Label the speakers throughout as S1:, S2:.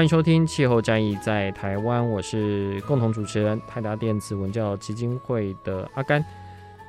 S1: 欢迎收听《气候战役在台湾》，我是共同主持人泰达电子文教基金会的阿甘。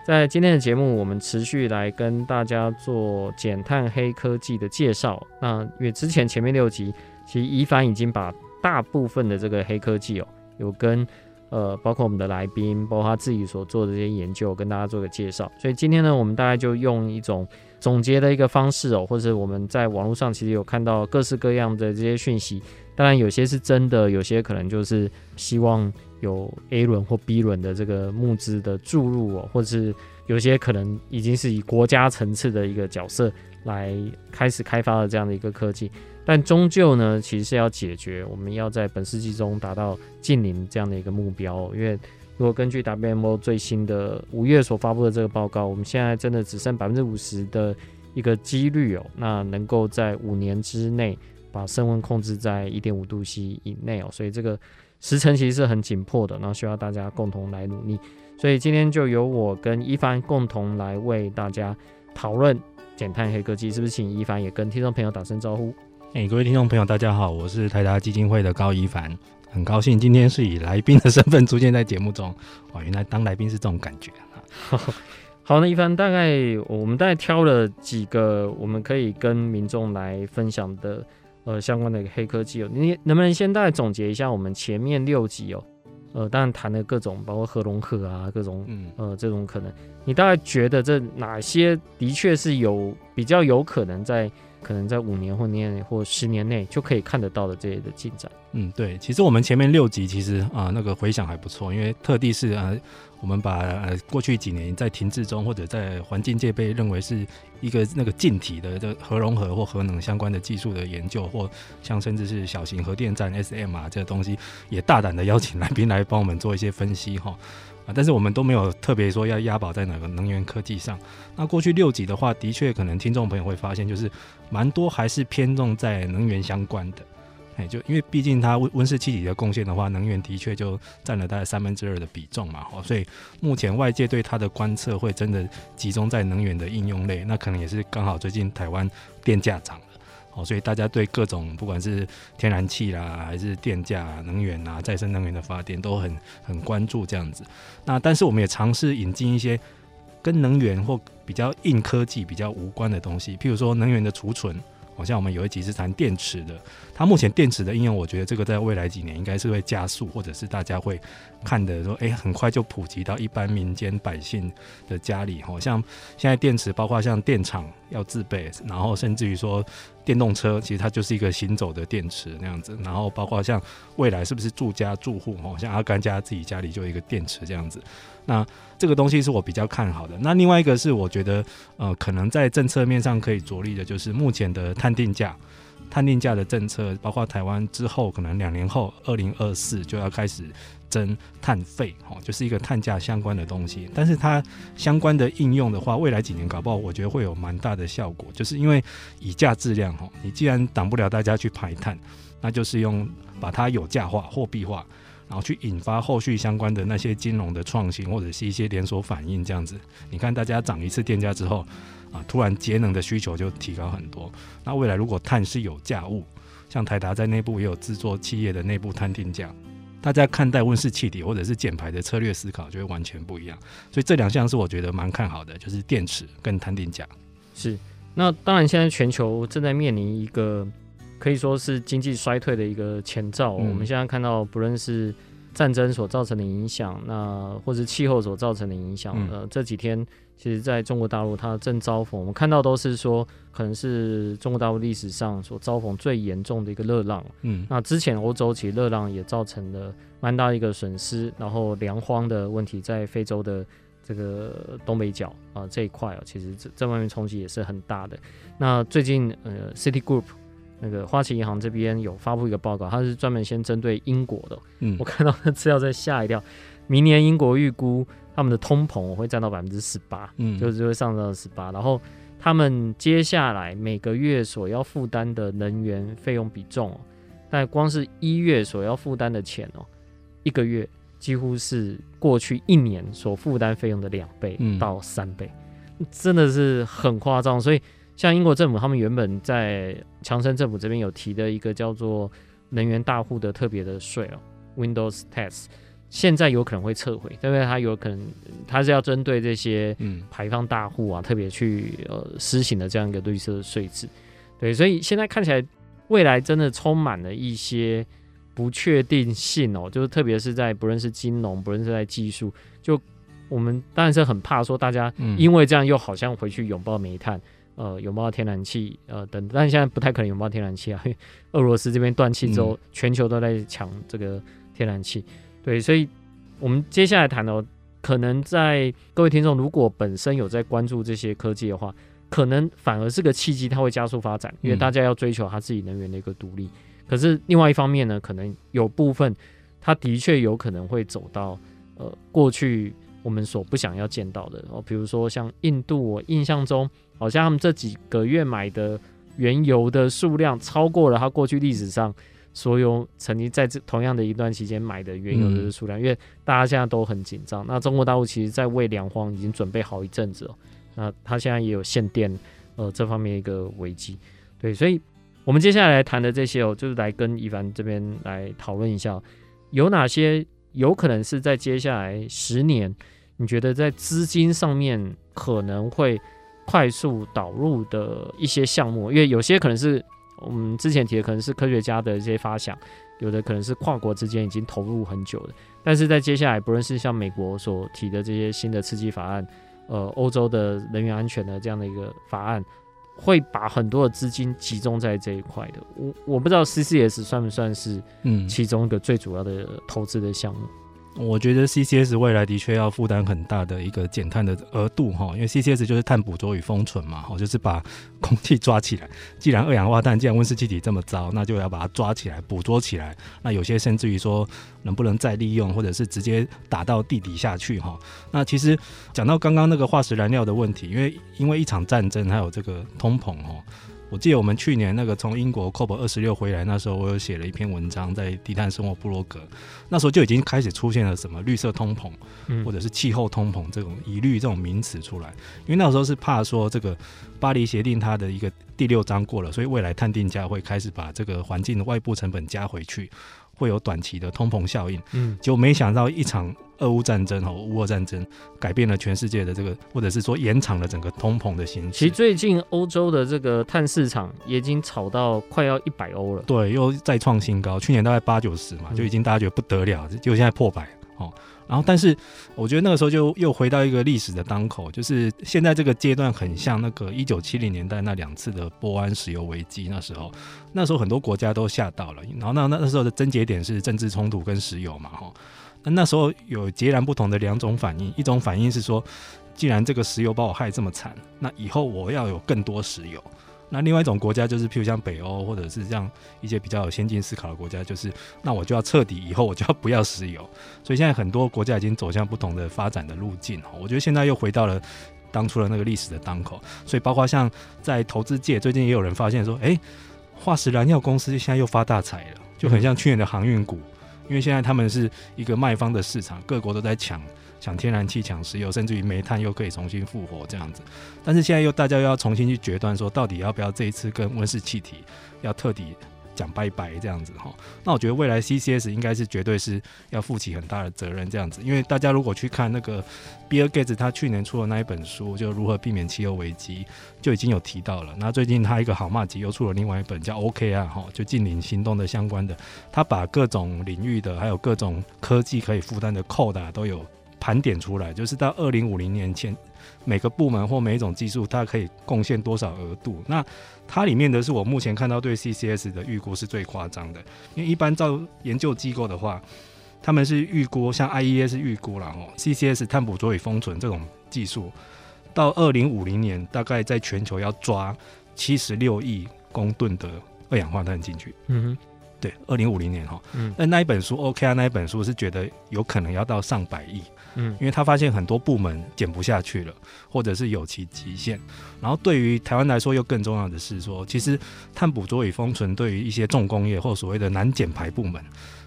S1: 在今天的节目，我们持续来跟大家做减碳黑科技的介绍。那因为之前前面六集，其实怡凡已经把大部分的这个黑科技哦，有跟呃包括我们的来宾，包括他自己所做的这些研究，跟大家做个介绍。所以今天呢，我们大概就用一种总结的一个方式哦，或者我们在网络上其实有看到各式各样的这些讯息。当然，有些是真的，有些可能就是希望有 A 轮或 B 轮的这个募资的注入哦，或者是有些可能已经是以国家层次的一个角色来开始开发的这样的一个科技。但终究呢，其实是要解决我们要在本世纪中达到近零这样的一个目标。因为如果根据 WMO 最新的五月所发布的这个报告，我们现在真的只剩百分之五十的一个几率哦，那能够在五年之内。把升温控制在一点五度 C 以内哦，所以这个时程其实是很紧迫的，然后需要大家共同来努力。所以今天就由我跟一凡共同来为大家讨论减碳黑科技，是不是？请一凡也跟听众朋友打声招呼。
S2: 哎，各位听众朋友，大家好，我是台达基金会的高一凡，很高兴今天是以来宾的身份出现在节目中。哇，原来当来宾是这种感觉啊！
S1: 好，那一凡大概我们大概挑了几个我们可以跟民众来分享的。呃，相关的黑科技哦，你能不能先大概总结一下我们前面六集哦？呃，当然谈了各种，包括核融合啊，各种，嗯，呃，这种可能，你大概觉得这哪些的确是有比较有可能在可能在五年或年或十年内就可以看得到的这些的进展？
S2: 嗯，对，其实我们前面六集其实啊，那个回响还不错，因为特地是啊。我们把呃过去几年在停滞中或者在环境界被认为是一个那个禁体的这核融合或核能相关的技术的研究，或像甚至是小型核电站 SM 啊这个东西，也大胆的邀请来宾来帮我们做一些分析哈但是我们都没有特别说要押宝在哪个能源科技上。那过去六集的话，的确可能听众朋友会发现，就是蛮多还是偏重在能源相关的。哎，就因为毕竟它温温室气体的贡献的话，能源的确就占了大概三分之二的比重嘛，哦，所以目前外界对它的观测会真的集中在能源的应用类，那可能也是刚好最近台湾电价涨，哦，所以大家对各种不管是天然气啦，还是电价、能源啊、再生能源的发电都很很关注这样子。那但是我们也尝试引进一些跟能源或比较硬科技比较无关的东西，譬如说能源的储存。好像我们有一集是谈电池的，那目前电池的应用，我觉得这个在未来几年应该是会加速，或者是大家会看的说，哎，很快就普及到一般民间百姓的家里。好像现在电池，包括像电厂要自备，然后甚至于说电动车，其实它就是一个行走的电池那样子。然后包括像未来是不是住家住户，哦，像阿甘家自己家里就一个电池这样子。那这个东西是我比较看好的。那另外一个是我觉得，呃，可能在政策面上可以着力的，就是目前的碳定价、碳定价的政策，包括台湾之后可能两年后，二零二四就要开始征碳费，哦，就是一个碳价相关的东西。但是它相关的应用的话，未来几年搞不好，我觉得会有蛮大的效果，就是因为以价质量，哈，你既然挡不了大家去排碳，那就是用把它有价化、货币化。然后去引发后续相关的那些金融的创新，或者是一些连锁反应，这样子。你看，大家涨一次电价之后，啊，突然节能的需求就提高很多。那未来如果碳是有价物，像台达在内部也有制作企业的内部碳定价，大家看待温室气体或者是减排的策略思考就会完全不一样。所以这两项是我觉得蛮看好的，就是电池跟碳定价。
S1: 是。那当然，现在全球正在面临一个可以说是经济衰退的一个前兆。嗯、我们现在看到，不论是战争所造成的影响，那或是气候所造成的影响，嗯、呃，这几天其实在中国大陆它正遭逢，我们看到都是说，可能是中国大陆历史上所遭逢最严重的一个热浪。嗯，那之前欧洲其实热浪也造成了蛮大的一个损失，然后粮荒的问题在非洲的。这个东北角啊这一块啊，其实这这方面冲击也是很大的。那最近呃，City Group 那个花旗银行这边有发布一个报告，它是专门先针对英国的。嗯，我看到那资料在吓一跳。明年英国预估他们的通膨会占到百分之十八，嗯，就是会上到十八。然后他们接下来每个月所要负担的能源费用比重哦，但光是一月所要负担的钱哦，一个月。几乎是过去一年所负担费用的两倍到三倍，嗯，真的是很夸张。所以，像英国政府，他们原本在强生政府这边有提的一个叫做能源大户的特别的税哦，Windows Tax，现在有可能会撤回，因为它有可能它是要针对这些排放大户啊，特别去呃施行的这样一个绿色税制。对，所以现在看起来未来真的充满了一些。不确定性哦，就是特别是在不论是金融，不论是在技术，就我们当然是很怕说大家因为这样又好像回去拥抱煤炭，呃，拥抱天然气，呃等，但现在不太可能拥抱天然气啊，因为俄罗斯这边断气之后，全球都在抢这个天然气，对，所以我们接下来谈的，可能在各位听众如果本身有在关注这些科技的话，可能反而是个契机，它会加速发展，因为大家要追求它自己能源的一个独立。可是另外一方面呢，可能有部分，它的确有可能会走到呃过去我们所不想要见到的哦，比如说像印度，我印象中好像他们这几个月买的原油的数量超过了它过去历史上所有曾经在这同样的一段期间买的原油的数量，嗯、因为大家现在都很紧张。那中国大陆其实在为粮荒已经准备好一阵子了，那它现在也有限电呃这方面一个危机，对，所以。我们接下来谈的这些哦，就是来跟一凡这边来讨论一下，有哪些有可能是在接下来十年，你觉得在资金上面可能会快速导入的一些项目？因为有些可能是我们之前提的，可能是科学家的一些发想，有的可能是跨国之间已经投入很久的。但是在接下来，不论是像美国所提的这些新的刺激法案，呃，欧洲的能源安全的这样的一个法案。会把很多的资金集中在这一块的，我我不知道 CCS 算不算是嗯其中一个最主要的投资的项目。
S2: 我觉得 CCS 未来的确要负担很大的一个减碳的额度哈，因为 CCS 就是碳捕捉与封存嘛，哈，就是把空气抓起来。既然二氧化碳，既然温室气体这么糟，那就要把它抓起来，捕捉起来。那有些甚至于说能不能再利用，或者是直接打到地底下去哈。那其实讲到刚刚那个化石燃料的问题，因为因为一场战争还有这个通膨哈。我记得我们去年那个从英国 COP 二十六回来，那时候我有写了一篇文章在低碳生活部落格，那时候就已经开始出现了什么绿色通膨，或者是气候通膨这种疑虑这种名词出来，因为那时候是怕说这个巴黎协定它的一个第六章过了，所以未来碳定价会开始把这个环境的外部成本加回去。会有短期的通膨效应，嗯，就没想到一场俄乌战争和乌俄战争改变了全世界的这个，或者是说延长了整个通膨的形式。
S1: 其实最近欧洲的这个碳市场也已经炒到快要一百欧了，
S2: 对，又再创新高。去年大概八九十嘛，就已经大家觉得不得了，就现在破百，哦。然后，但是我觉得那个时候就又回到一个历史的当口，就是现在这个阶段很像那个一九七零年代那两次的波湾石油危机。那时候，那时候很多国家都吓到了。然后那那那时候的症结点是政治冲突跟石油嘛，哈。那那时候有截然不同的两种反应，一种反应是说，既然这个石油把我害这么惨，那以后我要有更多石油。那另外一种国家就是，譬如像北欧或者是这样一些比较有先进思考的国家，就是那我就要彻底以后我就要不要石油。所以现在很多国家已经走向不同的发展的路径。我觉得现在又回到了当初的那个历史的当口。所以包括像在投资界，最近也有人发现说，诶，化石燃料公司现在又发大财了，就很像去年的航运股，因为现在他们是一个卖方的市场，各国都在抢。抢天然气、抢石油，甚至于煤炭又可以重新复活这样子，但是现在又大家又要重新去决断，说到底要不要这一次跟温室气体要彻底讲拜拜这样子哈。那我觉得未来 CCS 应该是绝对是要负起很大的责任这样子，因为大家如果去看那个比尔盖茨他去年出的那一本书，就如何避免气候危机，就已经有提到了。那最近他一个好麻吉又出了另外一本叫 OK 啊哈，就净零行动的相关的，他把各种领域的还有各种科技可以负担的扣的都有盘点出来，就是到二零五零年前。每个部门或每一种技术，它可以贡献多少额度？那它里面的是我目前看到对 CCS 的预估是最夸张的，因为一般照研究机构的话，他们是预估像 IES 预估了哦，CCS 碳捕捉与封存这种技术，到二零五零年大概在全球要抓七十六亿公吨的二氧化碳进去。嗯哼，对，二零五零年哈，嗯，那那一本书 OK 啊，那一本书是觉得有可能要到上百亿。嗯，因为他发现很多部门减不下去了，或者是有其极限。然后对于台湾来说，又更重要的是说，其实碳捕捉与封存对于一些重工业或所谓的难减排部门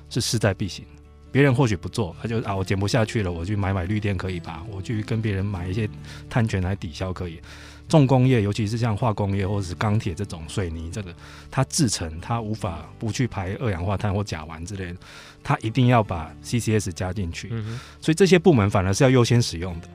S2: 是势在必行。别人或许不做，他就啊，我减不下去了，我去买买绿电可以吧？我去跟别人买一些碳权来抵消可以。重工业，尤其是像化工业或者是钢铁这种水泥这个，它制成它无法不去排二氧化碳或甲烷之类的，它一定要把 CCS 加进去。所以这些部门反而是要优先使用的，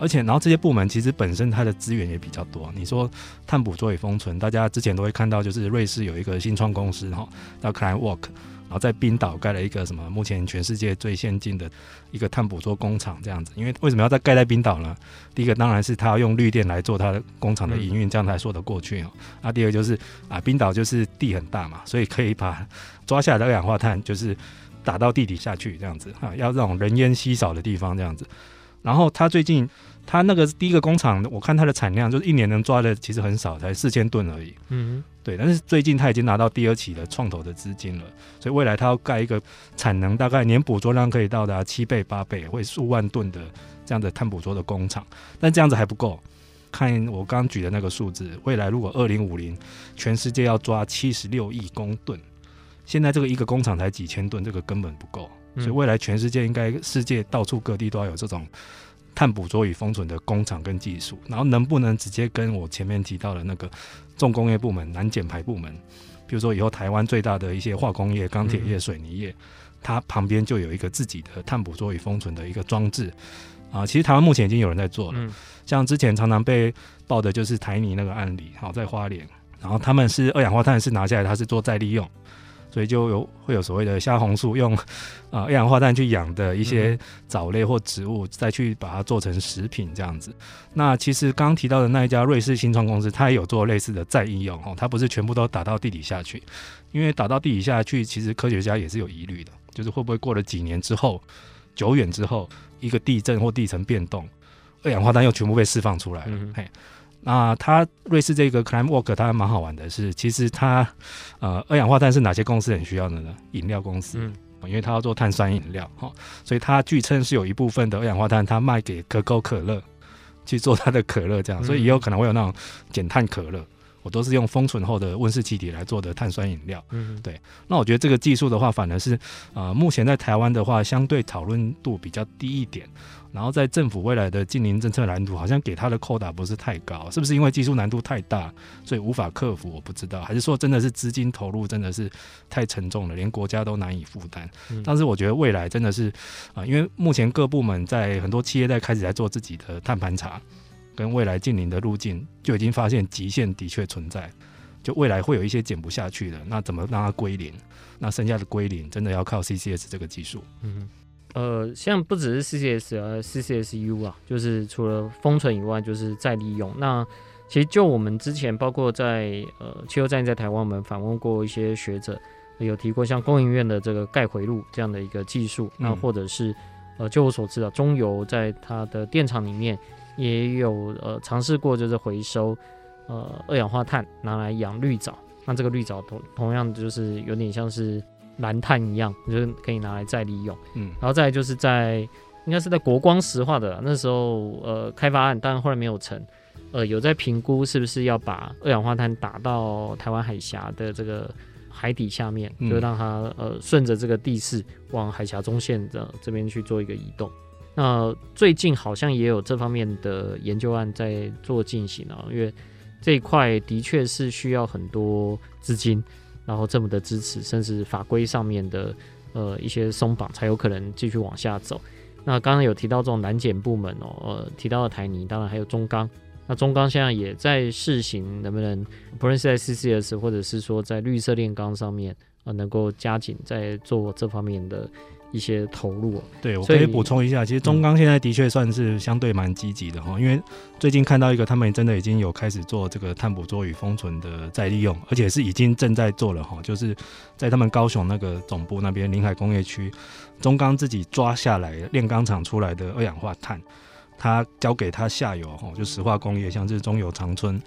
S2: 而且然后这些部门其实本身它的资源也比较多。你说碳捕捉与封存，大家之前都会看到，就是瑞士有一个新创公司哈，叫 Climework。然后在冰岛盖了一个什么？目前全世界最先进的一个碳捕捉工厂，这样子。因为为什么要在盖在冰岛呢？第一个当然是他要用绿电来做它的工厂的营运，这样才说得过去哦。那第二个就是啊，冰岛就是地很大嘛，所以可以把抓下来的二氧化碳就是打到地底下去，这样子啊，要这种人烟稀少的地方这样子。然后他最近。他那个第一个工厂，我看它的产量就是一年能抓的其实很少，才四千吨而已。嗯，对。但是最近他已经拿到第二期的创投的资金了，所以未来他要盖一个产能大概年捕捉量可以到达七倍八倍，会数万吨的这样的碳捕捉的工厂。但这样子还不够，看我刚举的那个数字，未来如果二零五零全世界要抓七十六亿公吨，现在这个一个工厂才几千吨，这个根本不够。所以未来全世界应该世界到处各地都要有这种。碳捕捉与封存的工厂跟技术，然后能不能直接跟我前面提到的那个重工业部门、难减排部门，比如说以后台湾最大的一些化工业、钢铁业、水泥业，它旁边就有一个自己的碳捕捉与封存的一个装置啊。其实台湾目前已经有人在做了，像之前常常被报的就是台泥那个案例，好在花莲，然后他们是二氧化碳是拿下来，它是做再利用。所以就有会有所谓的虾红素，用啊二氧化碳去养的一些藻类或植物，再去把它做成食品这样子。那其实刚刚提到的那一家瑞士新创公司，它也有做类似的再应用哦，它不是全部都打到地底下去，因为打到地底下去，其实科学家也是有疑虑的，就是会不会过了几年之后，久远之后，一个地震或地层变动，二氧化碳又全部被释放出来了，嘿。那它瑞士这个 Climework 它还蛮好玩的是，其实它呃二氧化碳是哪些公司很需要的呢？饮料公司，嗯，因为它要做碳酸饮料哈，所以它据称是有一部分的二氧化碳，它卖给可口可乐去做它的可乐这样，所以也有可能会有那种减碳可乐。我都是用封存后的温室气体来做的碳酸饮料，嗯，对。那我觉得这个技术的话，反而是呃目前在台湾的话，相对讨论度比较低一点。然后在政府未来的净零政策蓝图，好像给他的扣打不是太高，是不是因为技术难度太大，所以无法克服？我不知道，还是说真的是资金投入真的是太沉重了，连国家都难以负担？嗯、但是我觉得未来真的是啊、呃，因为目前各部门在很多企业在开始在做自己的碳盘查，跟未来近零的路径，就已经发现极限的确存在，就未来会有一些减不下去的，那怎么让它归零？那剩下的归零真的要靠 CCS 这个技术。嗯。
S1: 呃，像不只是 CCS 啊，CCSU 啊，就是除了封存以外，就是再利用。那其实就我们之前，包括在呃气候战役在台湾，我们访问过一些学者，有提过像工研院的这个钙回路这样的一个技术。那或者是呃，就我所知啊，中油在它的电厂里面也有呃尝试过，就是回收呃二氧化碳拿来养绿藻。那这个绿藻同同样就是有点像是。蓝碳一样，就是可以拿来再利用。嗯，然后再来就是在应该是在国光石化的那时候，呃，开发案，但后来没有成。呃，有在评估是不是要把二氧化碳打到台湾海峡的这个海底下面，嗯、就让它呃顺着这个地势往海峡中线的这边去做一个移动。那最近好像也有这方面的研究案在做进行啊，因为这一块的确是需要很多资金。然后政府的支持，甚至法规上面的呃一些松绑，才有可能继续往下走。那刚刚有提到这种难检部门哦，呃，提到了台泥，当然还有中钢。那中钢现在也在试行，能不能不论是在 CCS 或者是说在绿色炼钢上面，呃，能够加紧在做这方面的。一些投入，
S2: 对，我可以补充一下，其实中钢现在的确算是相对蛮积极的哈，因为最近看到一个，他们真的已经有开始做这个碳捕捉与封存的再利用，而且是已经正在做了哈，就是在他们高雄那个总部那边临海工业区，中钢自己抓下来炼钢厂出来的二氧化碳，它交给他下游哈，就石化工业，像是中油长春。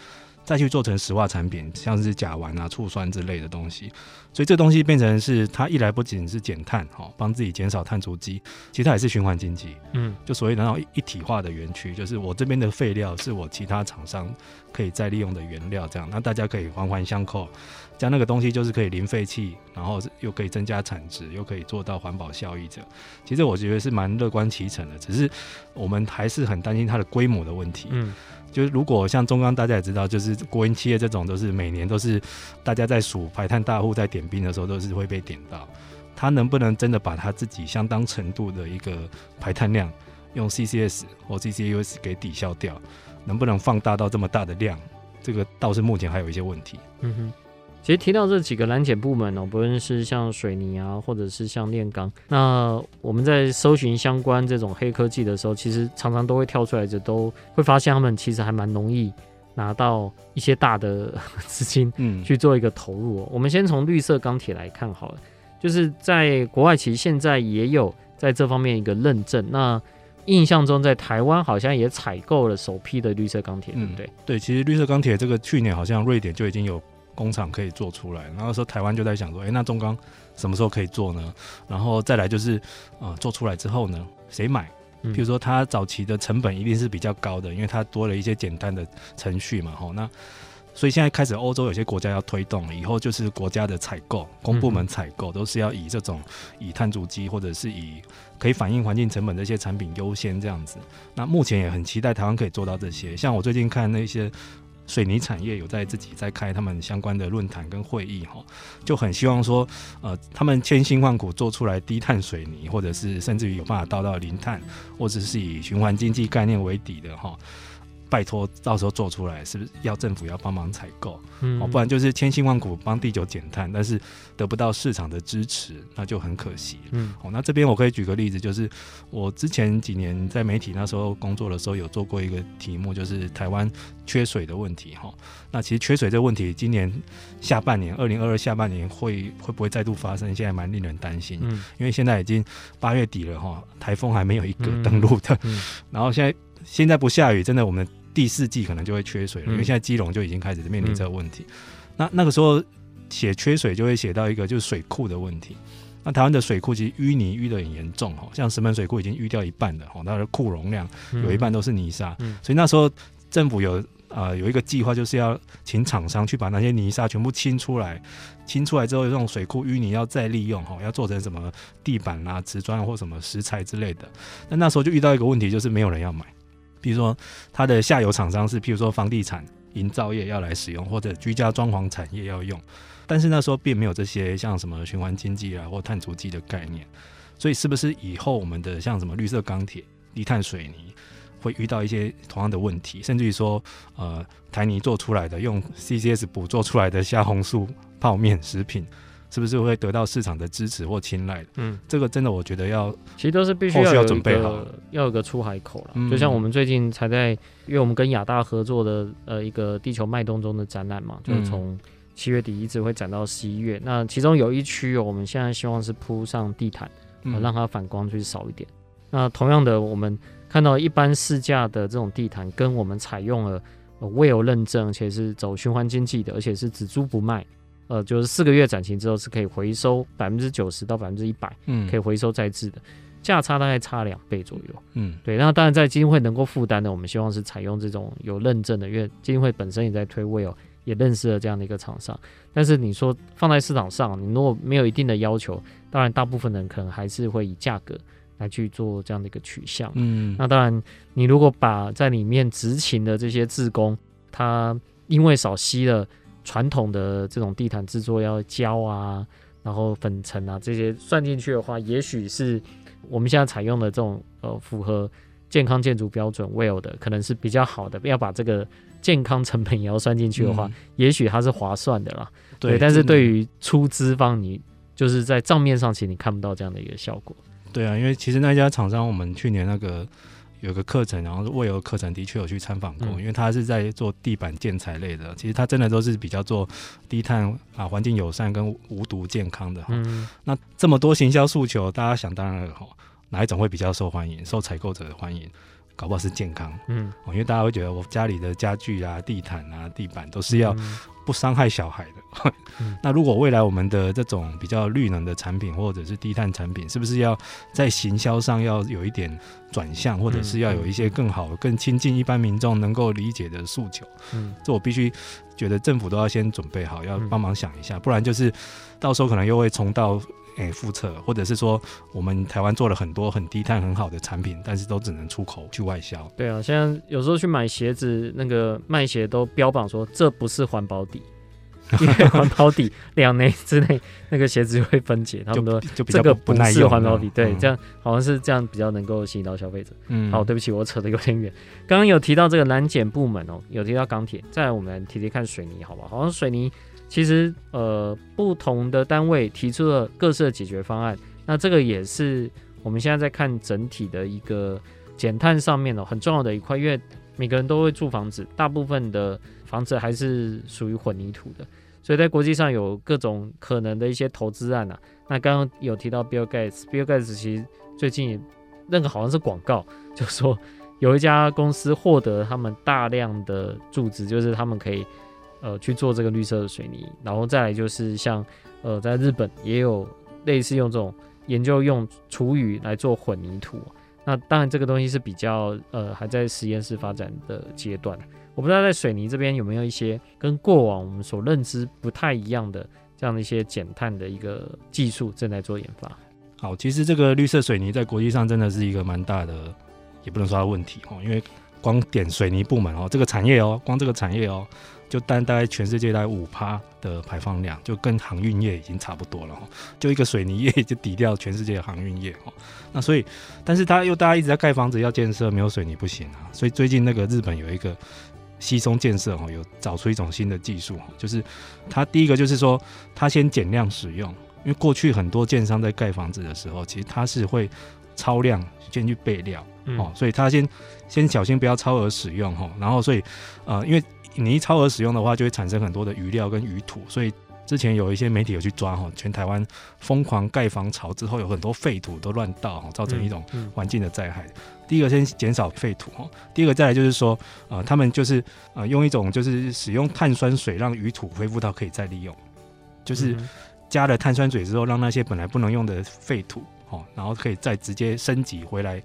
S2: 再去做成石化产品，像是甲烷啊、醋酸之类的东西，所以这东西变成是它一来不仅是减碳，哈，帮自己减少碳足迹，其实它也是循环经济，嗯，就所谓的那种一体化的园区，就是我这边的废料是我其他厂商可以再利用的原料，这样，那大家可以环环相扣，这样那个东西就是可以零废弃，然后又可以增加产值，又可以做到环保效益，这其实我觉得是蛮乐观其成的，只是我们还是很担心它的规模的问题，嗯。就是如果像中钢，大家也知道，就是国营企业这种，都是每年都是大家在数排碳大户在点兵的时候，都是会被点到。他能不能真的把他自己相当程度的一个排碳量，用 CCS 或 CCUS 给抵消掉？能不能放大到这么大的量？这个倒是目前还有一些问题。嗯哼。
S1: 其实提到这几个拦检部门哦，不论是像水泥啊，或者是像炼钢，那我们在搜寻相关这种黑科技的时候，其实常常都会跳出来，就都会发现他们其实还蛮容易拿到一些大的 资金，嗯，去做一个投入。我们先从绿色钢铁来看好了，就是在国外其实现在也有在这方面一个认证。那印象中在台湾好像也采购了首批的绿色钢铁，对不对？
S2: 嗯，对，其实绿色钢铁这个去年好像瑞典就已经有。工厂可以做出来，然后说台湾就在想说，诶、欸，那中钢什么时候可以做呢？然后再来就是，呃，做出来之后呢，谁买？譬如说，它早期的成本一定是比较高的，因为它多了一些简单的程序嘛，吼。那所以现在开始，欧洲有些国家要推动，以后就是国家的采购，公部门采购都是要以这种以碳足迹或者是以可以反映环境成本的一些产品优先这样子。那目前也很期待台湾可以做到这些。像我最近看那些。水泥产业有在自己在开他们相关的论坛跟会议哈，就很希望说，呃，他们千辛万苦做出来低碳水泥，或者是甚至于有办法到到零碳，或者是以循环经济概念为底的哈。拜托，到时候做出来是不是要政府要帮忙采购？嗯，不然就是千辛万苦帮地球减碳，但是得不到市场的支持，那就很可惜。嗯，哦，那这边我可以举个例子，就是我之前几年在媒体那时候工作的时候，有做过一个题目，就是台湾缺水的问题。哈，那其实缺水这个问题，今年下半年，二零二二下半年会会不会再度发生？现在蛮令人担心。嗯，因为现在已经八月底了，哈，台风还没有一个登陆的。嗯，然后现在现在不下雨，真的我们。第四季可能就会缺水了，因为现在基隆就已经开始面临这个问题。嗯、那那个时候写缺水就会写到一个就是水库的问题。那台湾的水库其实淤泥淤的很严重哈，像石门水库已经淤掉一半了哈，它的库容量有一半都是泥沙，嗯、所以那时候政府有啊、呃、有一个计划，就是要请厂商去把那些泥沙全部清出来，清出来之后这种水库淤泥要再利用哈，要做成什么地板啊、瓷砖或什么石材之类的。那那时候就遇到一个问题，就是没有人要买。比如说，它的下游厂商是，譬如说房地产、营造业要来使用，或者居家装潢产业要用，但是那时候并没有这些像什么循环经济啊或碳足迹的概念，所以是不是以后我们的像什么绿色钢铁、低碳水泥会遇到一些同样的问题，甚至于说，呃，台泥做出来的用 CCS 捕做出来的虾红素泡面食品。是不是会得到市场的支持或青睐？嗯，这个真的我觉得要，
S1: 其实都是必须要准备好，要有个出海口了。嗯、就像我们最近才在，因为我们跟亚大合作的呃一个地球脉动中的展览嘛，就是从七月底一直会展到十一月。嗯、那其中有一区哦，我们现在希望是铺上地毯，呃、让它反光就是少一点。嗯、那同样的，我们看到一般市价的这种地毯，跟我们采用了 WELL 认证，而且是走循环经济的，而且是只租不卖。呃，就是四个月展期之后是可以回收百分之九十到百分之一百，嗯，可以回收再制的，价差大概差两倍左右，嗯，对。那当然在基金会能够负担的，我们希望是采用这种有认证的，因为基金会本身也在推 WELL，也认识了这样的一个厂商。但是你说放在市场上，你如果没有一定的要求，当然大部分人可能还是会以价格来去做这样的一个取向，嗯。那当然，你如果把在里面执勤的这些志工，他因为少吸了。传统的这种地毯制作要胶啊，然后粉尘啊这些算进去的话，也许是我们现在采用的这种呃符合健康建筑标准 WELL 的，可能是比较好的。要把这个健康成本也要算进去的话，嗯、也许它是划算的啦。对，对，但是对于出资方，你就是在账面上其实你看不到这样的一个效果。
S2: 对啊，因为其实那家厂商，我们去年那个有个课程，然后未有课程的确有去参访过，嗯、因为他是在做地板建材类的，其实他真的都是比较做低碳啊、环境友善跟无毒健康的哈。嗯、那这么多行销诉求，大家想当然了哈，哪一种会比较受欢迎，受采购者的欢迎？搞不好是健康，嗯，因为大家会觉得我家里的家具啊、地毯啊、地板都是要不伤害小孩的。嗯、那如果未来我们的这种比较绿能的产品或者是低碳产品，是不是要在行销上要有一点转向，或者是要有一些更好、更亲近一般民众能够理解的诉求？嗯，这我必须觉得政府都要先准备好，要帮忙想一下，不然就是到时候可能又会重蹈。诶，复测，或者是说，我们台湾做了很多很低碳很好的产品，但是都只能出口去外销。
S1: 对啊，现在有时候去买鞋子，那个卖鞋都标榜说这不是环保底，因为环保底两年之内那个鞋子就会分解，他们说就这个不是环保底。对，这样好像是这样比较能够吸引到消费者。嗯，好，对不起，我扯得有点远。刚刚有提到这个难检部门哦，有提到钢铁，再来我们来提提看水泥，好不好？好像水泥。其实，呃，不同的单位提出了各自的解决方案。那这个也是我们现在在看整体的一个减碳上面哦，很重要的一块。因为每个人都会住房子，大部分的房子还是属于混凝土的，所以在国际上有各种可能的一些投资案啊。那刚刚有提到 Bill Gates，Bill Gates 其实最近那个好像是广告，就说有一家公司获得他们大量的注资，就是他们可以。呃，去做这个绿色的水泥，然后再来就是像，呃，在日本也有类似用这种研究用厨余来做混凝土。那当然这个东西是比较呃还在实验室发展的阶段。我不知道在水泥这边有没有一些跟过往我们所认知不太一样的这样的一些减碳的一个技术正在做研发。
S2: 好，其实这个绿色水泥在国际上真的是一个蛮大的，也不能说它问题哦，因为光点水泥部门哦，这个产业哦，光这个产业哦。就单大概全世界大概五趴的排放量，就跟航运业已经差不多了哈。就一个水泥业就抵掉全世界的航运业哈。那所以，但是他又大家一直在盖房子要建设，没有水泥不行啊。所以最近那个日本有一个西松建设哈，有找出一种新的技术，就是他第一个就是说，他先减量使用，因为过去很多建商在盖房子的时候，其实他是会超量先去备料哦，所以他先先小心不要超额使用哈。然后所以呃，因为你一超额使用的话，就会产生很多的余料跟余土，所以之前有一些媒体有去抓哈，全台湾疯狂盖房潮之后，有很多废土都乱倒哈，造成一种环境的灾害。嗯嗯、第一个先减少废土哈，第二个再来就是说，呃，他们就是呃用一种就是使用碳酸水让余土恢复到可以再利用，就是加了碳酸水之后，让那些本来不能用的废土哦，然后可以再直接升级回来。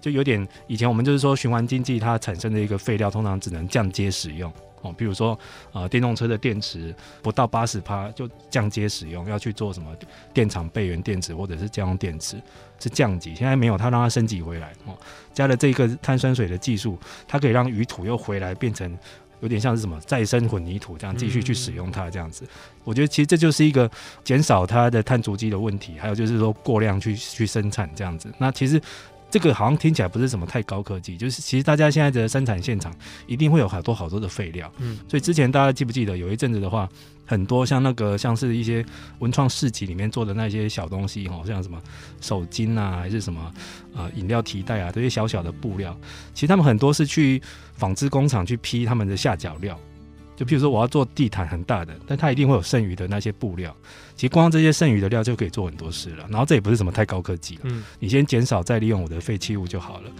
S2: 就有点以前我们就是说循环经济，它产生的一个废料通常只能降阶使用哦，比如说呃电动车的电池不到八十趴就降阶使用，要去做什么电厂备源电池或者是家用电池是降级，现在没有，它让它升级回来哦，加了这个碳酸水的技术，它可以让鱼土又回来变成有点像是什么再生混凝土这样继续去使用它这样子，我觉得其实这就是一个减少它的碳足迹的问题，还有就是说过量去去生产这样子，那其实。这个好像听起来不是什么太高科技，就是其实大家现在的生产现场一定会有好多好多的废料，嗯，所以之前大家记不记得有一阵子的话，很多像那个像是一些文创市集里面做的那些小东西哈，像什么手巾啊，还是什么呃饮料提袋啊，这些小小的布料，其实他们很多是去纺织工厂去批他们的下脚料。就譬如说，我要做地毯很大的，但它一定会有剩余的那些布料。其实光这些剩余的料就可以做很多事了。然后这也不是什么太高科技了，嗯，你先减少再利用我的废弃物就好了。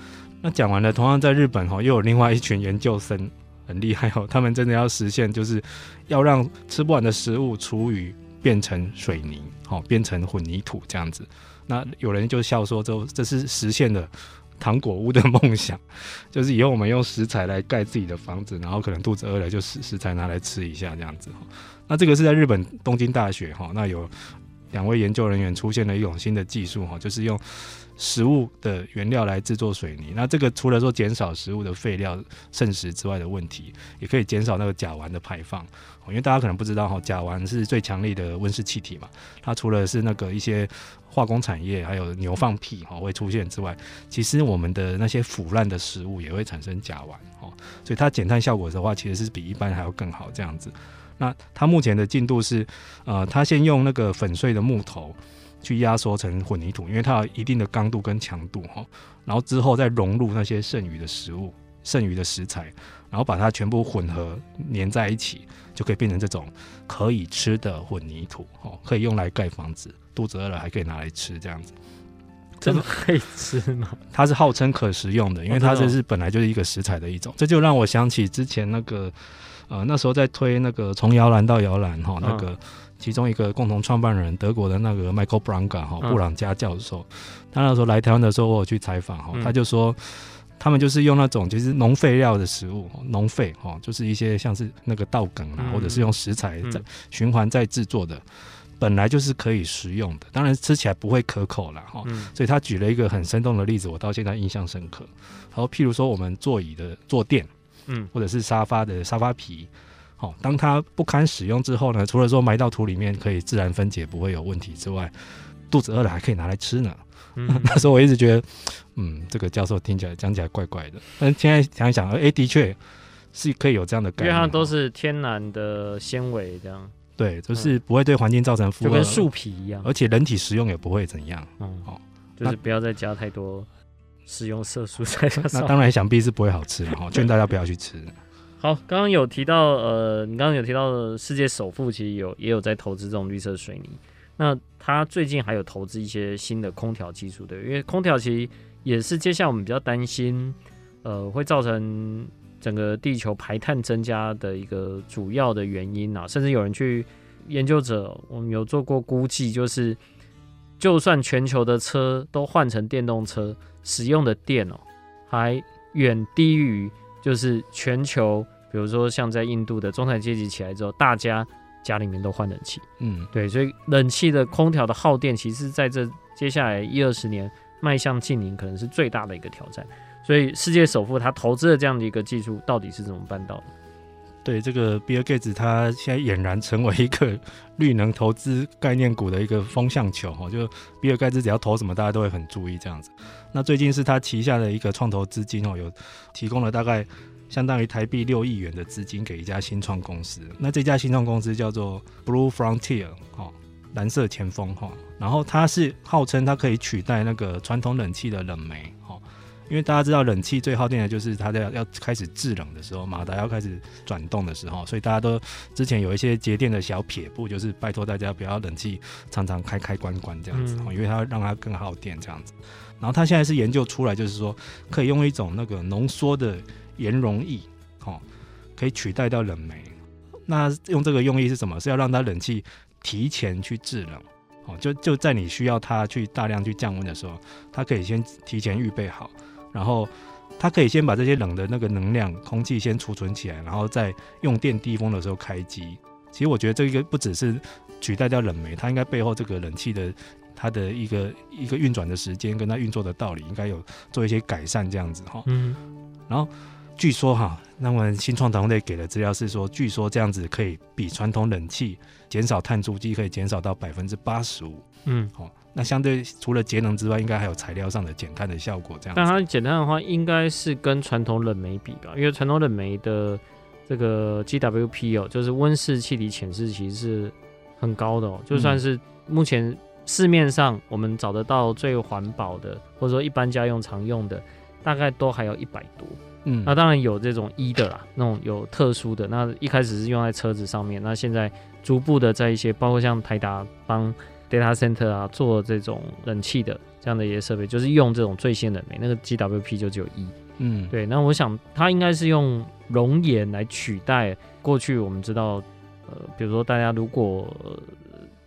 S2: 那讲完了，同样在日本哈，又有另外一群研究生很厉害哦，他们真的要实现，就是要让吃不完的食物厨余变成水泥，好，变成混凝土这样子。那有人就笑说，这这是实现了。糖果屋的梦想，就是以后我们用食材来盖自己的房子，然后可能肚子饿了就食食材拿来吃一下这样子。那这个是在日本东京大学哈，那有两位研究人员出现了一种新的技术哈，就是用食物的原料来制作水泥。那这个除了说减少食物的废料剩食之外的问题，也可以减少那个甲烷的排放。因为大家可能不知道哈，甲烷是最强力的温室气体嘛。它除了是那个一些化工产业还有牛放屁哈会出现之外，其实我们的那些腐烂的食物也会产生甲烷哦。所以它减碳效果的话，其实是比一般还要更好这样子。那它目前的进度是，呃，它先用那个粉碎的木头去压缩成混凝土，因为它有一定的刚度跟强度哈。然后之后再融入那些剩余的食物、剩余的食材，然后把它全部混合粘在一起，就可以变成这种可以吃的混凝土哦，可以用来盖房子，肚子饿了还可以拿来吃这样子。
S1: 真的可以吃吗？
S2: 它是号称可食用的，因为它这是本来就是一个食材的一种。这就让我想起之前那个。呃，那时候在推那个从摇篮到摇篮哈，那个其中一个共同创办人德国的那个 Michael Branca 哈布朗加教授，他那时候来台湾的时候，我有去采访哈，他就说他们就是用那种就是农废料的食物，农废哈，就是一些像是那个稻梗啊，或者是用食材在循环再制作的，本来就是可以食用的，当然吃起来不会可口啦哈。所以他举了一个很生动的例子，我到现在印象深刻。然后譬如说我们座椅的坐垫。嗯，或者是沙发的沙发皮，好，当它不堪使用之后呢，除了说埋到土里面可以自然分解不会有问题之外，肚子饿了还可以拿来吃呢。嗯、那时候我一直觉得，嗯，这个教授听起来讲起来怪怪的，但现在想一想，哎、欸，的确是可以有这样的概念，
S1: 因为它都是天然的纤维，这样。
S2: 对，就是不会对环境造成负荷，
S1: 就跟树皮一样，
S2: 而且人体食用也不会怎样。
S1: 嗯，好，就是不要再加太多。使用色素在
S2: 那当然想必是不会好吃的哈，劝大家不要去吃。
S1: 好，刚刚有提到呃，你刚刚有提到世界首富其实有也有在投资这种绿色水泥，那他最近还有投资一些新的空调技术对，因为空调其实也是接下来我们比较担心呃会造成整个地球排碳增加的一个主要的原因啊，甚至有人去研究者我们有做过估计，就是就算全球的车都换成电动车。使用的电哦，还远低于就是全球，比如说像在印度的中产阶级起来之后，大家家里面都换冷气，嗯，对，所以冷气的空调的耗电，其实在这接下来一二十年迈向净零，可能是最大的一个挑战。所以世界首富他投资的这样的一个技术，到底是怎么办到的？
S2: 对，这个比尔盖茨他现在俨然成为一个绿能投资概念股的一个风向球哈，就比尔盖茨只要投什么，大家都会很注意这样子。那最近是他旗下的一个创投资金哦，有提供了大概相当于台币六亿元的资金给一家新创公司。那这家新创公司叫做 Blue Frontier 哈，蓝色前锋哈，然后它是号称它可以取代那个传统冷气的冷媒。因为大家知道冷气最耗电的就是它在要开始制冷的时候，马达要开始转动的时候，所以大家都之前有一些节电的小撇步，就是拜托大家不要冷气常常开开关关这样子，因为它让它更耗电这样子。然后它现在是研究出来，就是说可以用一种那个浓缩的盐溶液，哦，可以取代掉冷媒。那用这个用意是什么？是要让它冷气提前去制冷，哦，就就在你需要它去大量去降温的时候，它可以先提前预备好。然后，它可以先把这些冷的那个能量、空气先储存起来，然后再用电低峰的时候开机。其实我觉得这个不只是取代掉冷媒，它应该背后这个冷气的它的一个一个运转的时间跟它运作的道理，应该有做一些改善这样子哈。嗯。然后据说哈，那么新创团队给的资料是说，据说这样子可以比传统冷气减少碳足迹可以减少到百分之八十五。嗯。好。那相对除了节能之外，应该还有材料上的减碳的效果。这样，
S1: 但它减碳的话，应该是跟传统冷媒比吧？因为传统冷媒的这个 GWP 哦，就是温室气体潜势其实是很高的哦。就算是目前市面上我们找得到最环保的，或者说一般家用常用的，大概都还有一百多。嗯，那当然有这种一的啦，那种有特殊的。那一开始是用在车子上面，那现在逐步的在一些，包括像台达帮。Data Center 啊，做这种冷气的这样的一些设备，就是用这种最新冷媒，那个 GWP 就只有一。嗯，对。那我想它应该是用熔岩来取代过去我们知道，呃，比如说大家如果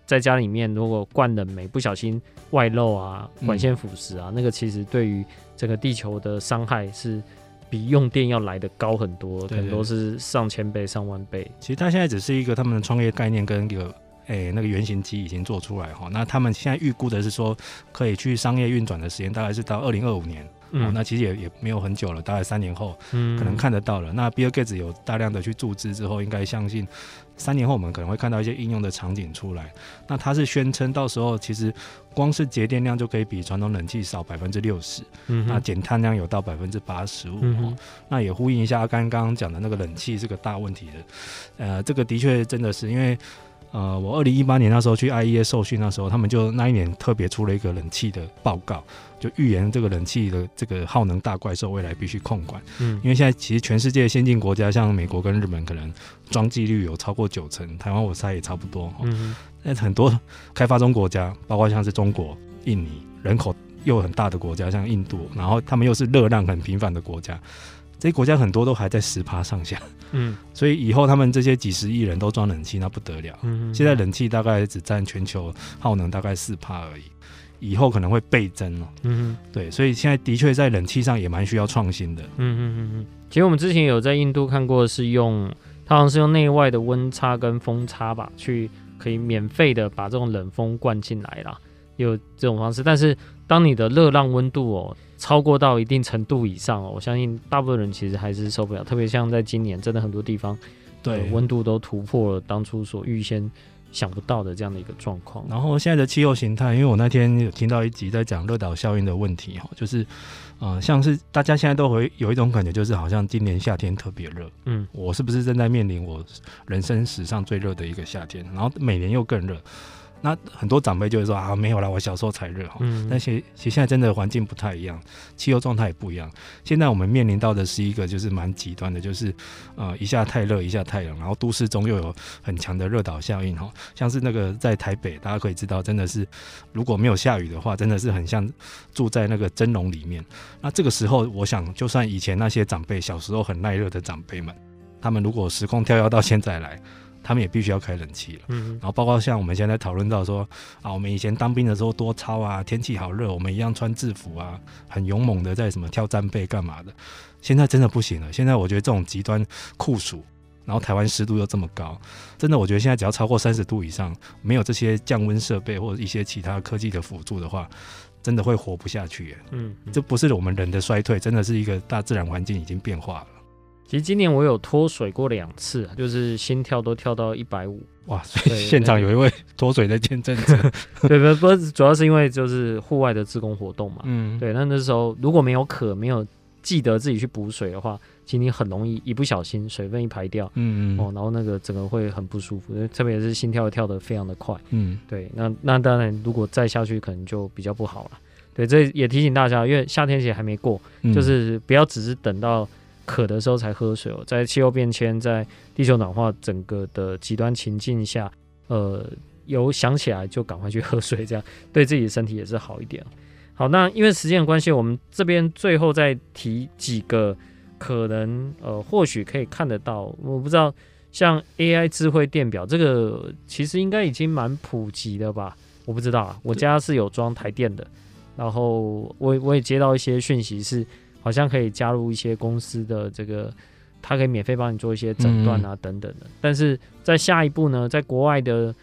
S1: 在家里面如果灌冷媒不小心外漏啊，管线腐蚀啊，嗯、那个其实对于整个地球的伤害是比用电要来的高很多，对对对，可能都是上千倍、上万倍。
S2: 其实它现在只是一个他们的创业概念跟一个。诶那个原型机已经做出来哈。那他们现在预估的是说，可以去商业运转的时间大概是到二零二五年。嗯、哦，那其实也也没有很久了，大概三年后，嗯，可能看得到了。那 Bill Gates 有大量的去注资之后，应该相信三年后我们可能会看到一些应用的场景出来。那他是宣称到时候其实光是节电量就可以比传统冷气少百分之六十，嗯，那减碳量有到百分之八十五。那也呼应一下阿甘刚刚讲的那个冷气是个大问题的，呃，这个的确真的是因为。呃，我二零一八年那时候去 IEA 受训，那时候他们就那一年特别出了一个冷气的报告，就预言这个冷气的这个耗能大怪兽未来必须控管。嗯，因为现在其实全世界先进国家，像美国跟日本，可能装机率有超过九成，台湾我猜也差不多。嗯，那很多开发中国家，包括像是中国、印尼，人口又很大的国家，像印度，然后他们又是热浪很频繁的国家。这些国家很多都还在十趴上下，嗯，所以以后他们这些几十亿人都装冷气，那不得了。嗯，嗯，现在冷气大概只占全球耗能大概四趴而已，以后可能会倍增哦。嗯，对，所以现在的确在冷气上也蛮需要创新的。嗯嗯
S1: 嗯嗯。其实我们之前有在印度看过，是用它好像是用内外的温差跟风差吧，去可以免费的把这种冷风灌进来啦，有这种方式。但是当你的热浪温度哦。超过到一定程度以上哦，我相信大部分人其实还是受不了，特别像在今年，真的很多地方，对温度都突破了当初所预先想不到的这样的一个状况。
S2: 然后现在的气候形态，因为我那天有听到一集在讲热岛效应的问题哈，就是，呃，像是大家现在都会有一种感觉，就是好像今年夏天特别热，嗯，我是不是正在面临我人生史上最热的一个夏天？然后每年又更热。那很多长辈就会说啊，没有啦，我小时候才热哈。嗯。但其实其实现在真的环境不太一样，气候状态也不一样。现在我们面临到的是一个就是蛮极端的，就是呃一下太热，一下太冷，然后都市中又有很强的热岛效应哈。像是那个在台北，大家可以知道，真的是如果没有下雨的话，真的是很像住在那个蒸笼里面。那这个时候，我想就算以前那些长辈小时候很耐热的长辈们，他们如果时空跳跃到现在来。他们也必须要开冷气了，嗯，然后包括像我们现在讨论到说啊，我们以前当兵的时候多操啊，天气好热，我们一样穿制服啊，很勇猛的在什么跳战备干嘛的。现在真的不行了，现在我觉得这种极端酷暑，然后台湾湿度又这么高，真的我觉得现在只要超过三十度以上，没有这些降温设备或者一些其他科技的辅助的话，真的会活不下去。嗯，这不是我们人的衰退，真的是一个大自然环境已经变化了。
S1: 其实今年我有脱水过两次，就是心跳都跳到一百五
S2: 哇！所以 现场有一位 脱水的见证者。
S1: 对，不不，主要是因为就是户外的自工活动嘛。嗯，对。那那时候如果没有渴，没有记得自己去补水的话，其实你很容易一不小心水分一排掉，嗯嗯，哦，然后那个整个会很不舒服，特别是心跳跳得非常的快。嗯，对。那那当然，如果再下去可能就比较不好了。对，这也提醒大家，因为夏天其实还没过，嗯、就是不要只是等到。渴的时候才喝水哦，在气候变迁、在地球暖化整个的极端情境下，呃，有想起来就赶快去喝水，这样 对自己的身体也是好一点。好，那因为时间的关系，我们这边最后再提几个可能，呃，或许可以看得到，我不知道，像 AI 智慧电表这个，其实应该已经蛮普及的吧？我不知道啊，我家是有装台电的，然后我我也接到一些讯息是。好像可以加入一些公司的这个，它可以免费帮你做一些诊断啊等等的。但是在下一步呢，在国外的，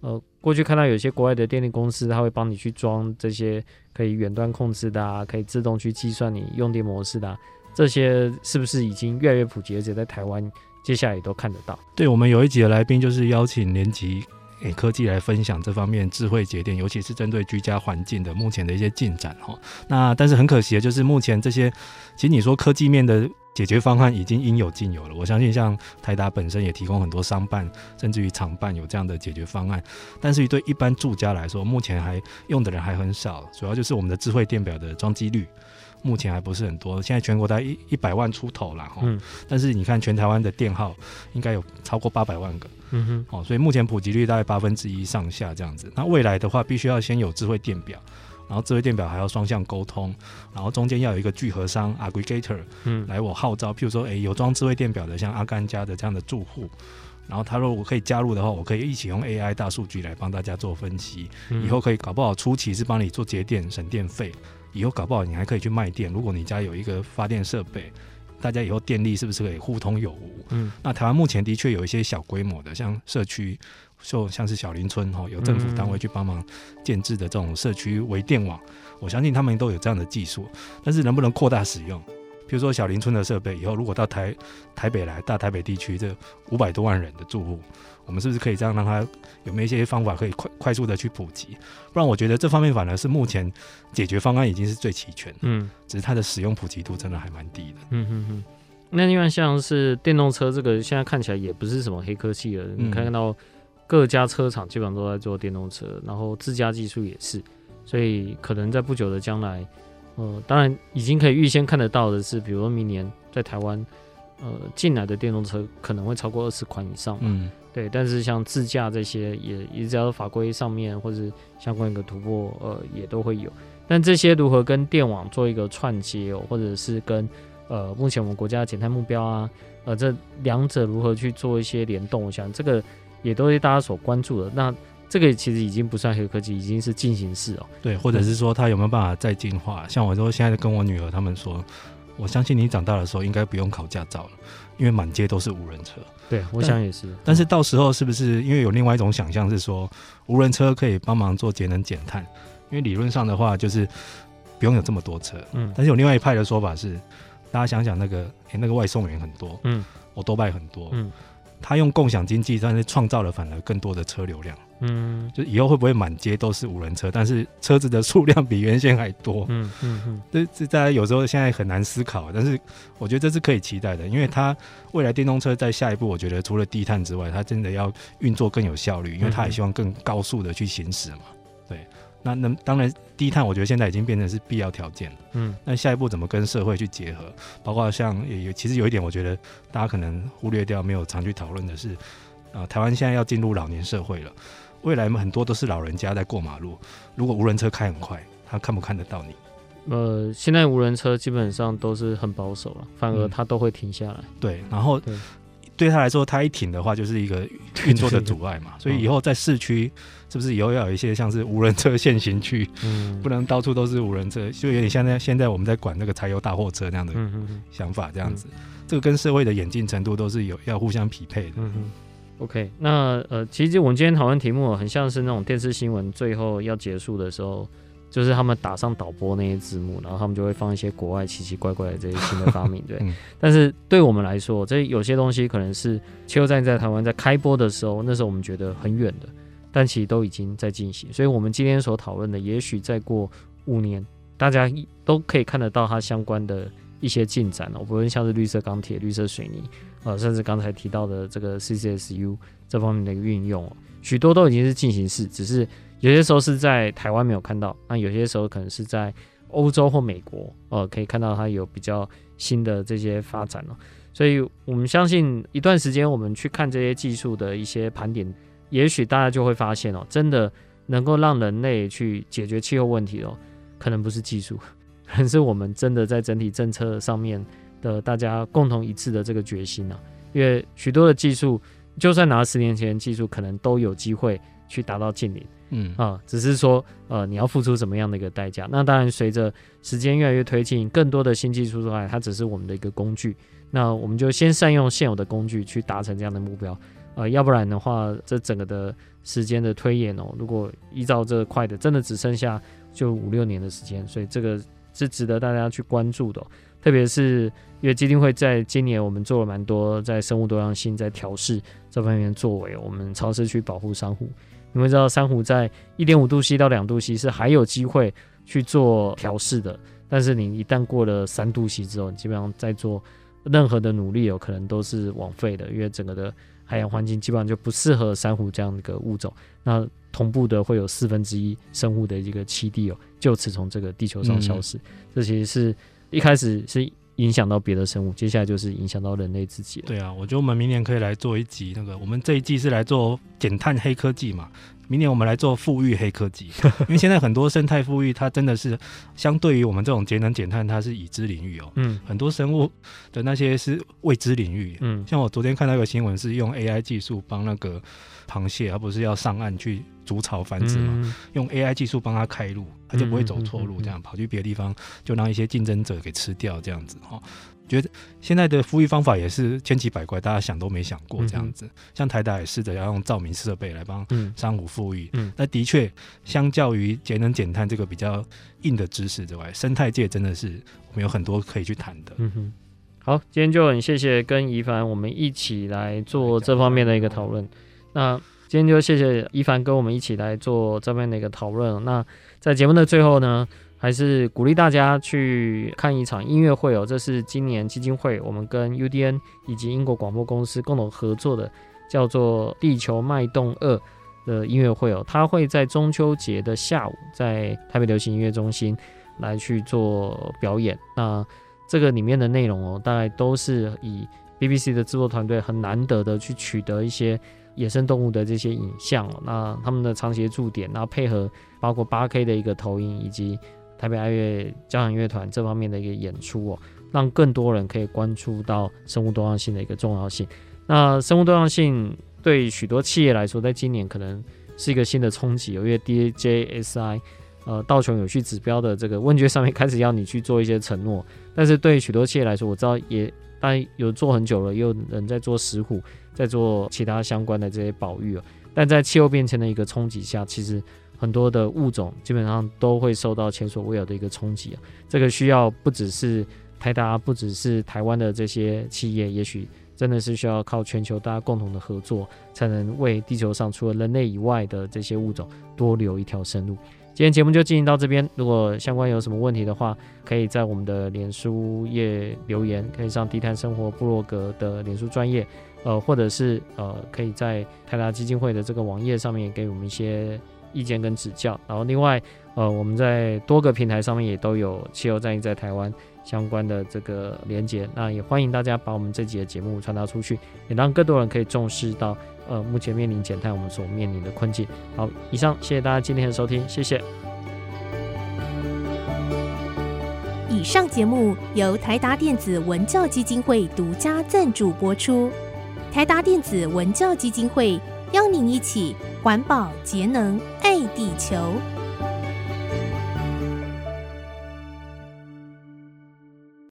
S1: 呃，过去看到有些国外的电力公司，他会帮你去装这些可以远端控制的啊，可以自动去计算你用电模式的啊，这些是不是已经越来越普及？而且在台湾接下来也都看得到。
S2: 对，我们有一集的来宾就是邀请联集。给科技来分享这方面智慧节电，尤其是针对居家环境的目前的一些进展哈。那但是很可惜的就是目前这些，其实你说科技面的解决方案已经应有尽有了。我相信像台达本身也提供很多商办甚至于厂办有这样的解决方案，但是对一般住家来说，目前还用的人还很少。主要就是我们的智慧电表的装机率。目前还不是很多，现在全国大概一一百万出头了哈。嗯。但是你看全台湾的电号应该有超过八百万个。嗯哼。哦，所以目前普及率大概八分之一上下这样子。那未来的话，必须要先有智慧电表，然后智慧电表还要双向沟通，然后中间要有一个聚合商 aggregator，嗯，来我号召，譬如说，诶、欸，有装智慧电表的，像阿甘家的这样的住户，然后他说我可以加入的话，我可以一起用 AI 大数据来帮大家做分析，以后可以搞不好初期是帮你做节电省电费。以后搞不好你还可以去卖电。如果你家有一个发电设备，大家以后电力是不是可以互通有无？
S1: 嗯，
S2: 那台湾目前的确有一些小规模的，像社区，就像是小林村哈，有政府单位去帮忙建制的这种社区微电网，我相信他们都有这样的技术，但是能不能扩大使用？比如说小林村的设备，以后如果到台台北来，大台北地区这五百多万人的住户，我们是不是可以这样让它有没有一些方法可以快快速的去普及？不然我觉得这方面反而是目前解决方案已经是最齐全的，
S1: 嗯，
S2: 只是它的使用普及度真的还蛮低的。
S1: 嗯哼哼。那另外像是电动车这个，现在看起来也不是什么黑科技了，你可以看到各家车厂基本上都在做电动车，然后自家技术也是，所以可能在不久的将来。呃，当然已经可以预先看得到的是，比如说明年在台湾，呃，进来的电动车可能会超过二十款以上。嗯，对。但是像自驾这些也，也也只要法规上面或者相关一个突破，呃，也都会有。但这些如何跟电网做一个串接哦，或者是跟呃目前我们国家的减碳目标啊，呃，这两者如何去做一些联动，我想这个也都是大家所关注的。那这个其实已经不算黑科技，已经是进行式哦。
S2: 对，或者是说它有没有办法再进化？像我说现在跟我女儿他们说，我相信你长大的时候应该不用考驾照了，因为满街都是无人车。
S1: 对，我想也是。
S2: 但是到时候是不是因为有另外一种想象是说，无人车可以帮忙做节能减碳？因为理论上的话就是不用有这么多车。嗯。但是有另外一派的说法是，大家想想那个，诶，那个外送员很多，嗯，我多拜很多，嗯。他用共享经济，但是创造了反而更多的车流量。嗯，就以后会不会满街都是无人车？但是车子的数量比原先还多。嗯嗯嗯，这这大家有时候现在很难思考，但是我觉得这是可以期待的，因为它未来电动车在下一步，我觉得除了低碳之外，它真的要运作更有效率，因为它也希望更高速的去行驶嘛。对。那那当然，低碳我觉得现在已经变成是必要条件了。嗯，那下一步怎么跟社会去结合？包括像也有，其实有一点，我觉得大家可能忽略掉，没有常去讨论的是，啊、呃，台湾现在要进入老年社会了，未来很多都是老人家在过马路，如果无人车开很快，他看不看得到你？
S1: 呃，现在无人车基本上都是很保守了，反而他都会停下来。
S2: 嗯、对，然后对，对他来说，他一停的话就是一个 运作的阻碍嘛，所以以后在市区。是不是以后要有一些像是无人车限行区？嗯，不能到处都是无人车，就有点像现在现在我们在管那个柴油大货车那样的想法，这样子。嗯、这个跟社会的演进程度都是有要互相匹配的。嗯嗯。
S1: OK，那呃，其实我们今天讨论题目很像是那种电视新闻最后要结束的时候，就是他们打上导播那些字幕，然后他们就会放一些国外奇奇怪怪的这些新的发明，对。嗯、但是对我们来说，这有些东西可能是气候战在台湾在开播的时候，那时候我们觉得很远的。但其实都已经在进行，所以我们今天所讨论的，也许再过五年，大家都可以看得到它相关的一些进展了。不论像是绿色钢铁、绿色水泥，呃，甚至刚才提到的这个 CCSU 这方面的一个运用，许多都已经是进行式，只是有些时候是在台湾没有看到，那有些时候可能是在欧洲或美国，呃，可以看到它有比较新的这些发展了。所以我们相信，一段时间我们去看这些技术的一些盘点。也许大家就会发现哦，真的能够让人类去解决气候问题哦，可能不是技术，可能是我们真的在整体政策上面的大家共同一致的这个决心啊。因为许多的技术，就算拿十年前技术，可能都有机会去达到近零，嗯啊，只是说呃你要付出什么样的一个代价。那当然，随着时间越来越推进，更多的新技术出来，它只是我们的一个工具。那我们就先善用现有的工具去达成这样的目标。呃，要不然的话，这整个的时间的推演哦，如果依照这快的，真的只剩下就五六年的时间，所以这个是值得大家去关注的哦。特别是因为基金会在今年我们做了蛮多在生物多样性在调试这方面作为，我们尝试去保护珊瑚。你会知道珊瑚在一点五度 C 到两度 C 是还有机会去做调试的，但是你一旦过了三度 C 之后，你基本上在做任何的努力有可能都是枉费的，因为整个的。海洋环境基本上就不适合珊瑚这样的一个物种，那同步的会有四分之一生物的一个栖地哦，就此从这个地球上消失。嗯、这其实是一开始是影响到别的生物，接下来就是影响到人类自己了。
S2: 对啊，我觉得我们明年可以来做一集那个，我们这一季是来做减碳黑科技嘛。明年我们来做富裕黑科技，因为现在很多生态富裕，它真的是相对于我们这种节能减碳，它是已知领域哦。嗯，很多生物的那些是未知领域。嗯，像我昨天看到一个新闻，是用 AI 技术帮那个螃蟹，而不是要上岸去筑巢繁殖嘛，嗯、用 AI 技术帮他开路，他就不会走错路，这样跑去别的地方就让一些竞争者给吃掉，这样子哈。觉得现在的复育方法也是千奇百怪，大家想都没想过这样子。嗯、像台达也试着要用照明设备来帮珊瑚复育，嗯，那的确，相较于节能减碳这个比较硬的知识之外，生态界真的是我们有很多可以去谈的。
S1: 嗯哼，好，今天就很谢谢跟宜凡我们一起来做这方面的一个讨论。那今天就谢谢一凡跟我们一起来做这边的一个讨论。那在节目的最后呢，还是鼓励大家去看一场音乐会哦。这是今年基金会我们跟 UDN 以及英国广播公司共同合作的，叫做《地球脉动二》的音乐会哦。它会在中秋节的下午，在台北流行音乐中心来去做表演。那这个里面的内容哦，大概都是以 BBC 的制作团队很难得的去取得一些。野生动物的这些影像，那他们的长协驻点，然后配合包括八 K 的一个投影，以及台北爱乐交响乐团这方面的一个演出哦，让更多人可以关注到生物多样性的一个重要性。那生物多样性对许多企业来说，在今年可能是一个新的冲击，因为 DJSI 呃道琼永续指标的这个问卷上面开始要你去做一些承诺，但是对许多企业来说，我知道也但有做很久了，也有人在做石虎。在做其他相关的这些保育，但在气候变迁的一个冲击下，其实很多的物种基本上都会受到前所未有的一个冲击啊。这个需要不只是台达，不只是台湾的这些企业，也许真的是需要靠全球大家共同的合作，才能为地球上除了人类以外的这些物种多留一条生路。今天节目就进行到这边，如果相关有什么问题的话，可以在我们的脸书页留言，可以上低碳生活部落格的脸书专页。呃，或者是呃，可以在泰达基金会的这个网页上面给我们一些意见跟指教。然后另外，呃，我们在多个平台上面也都有气候战役在台湾相关的这个连接。那也欢迎大家把我们这集的节目传达出去，也让更多人可以重视到呃目前面临减碳我们所面临的困境。好，以上谢谢大家今天的收听，谢谢。
S3: 以上节目由台达电子文教基金会独家赞助播出。台达电子文教基金会邀您一起环保节能爱地球。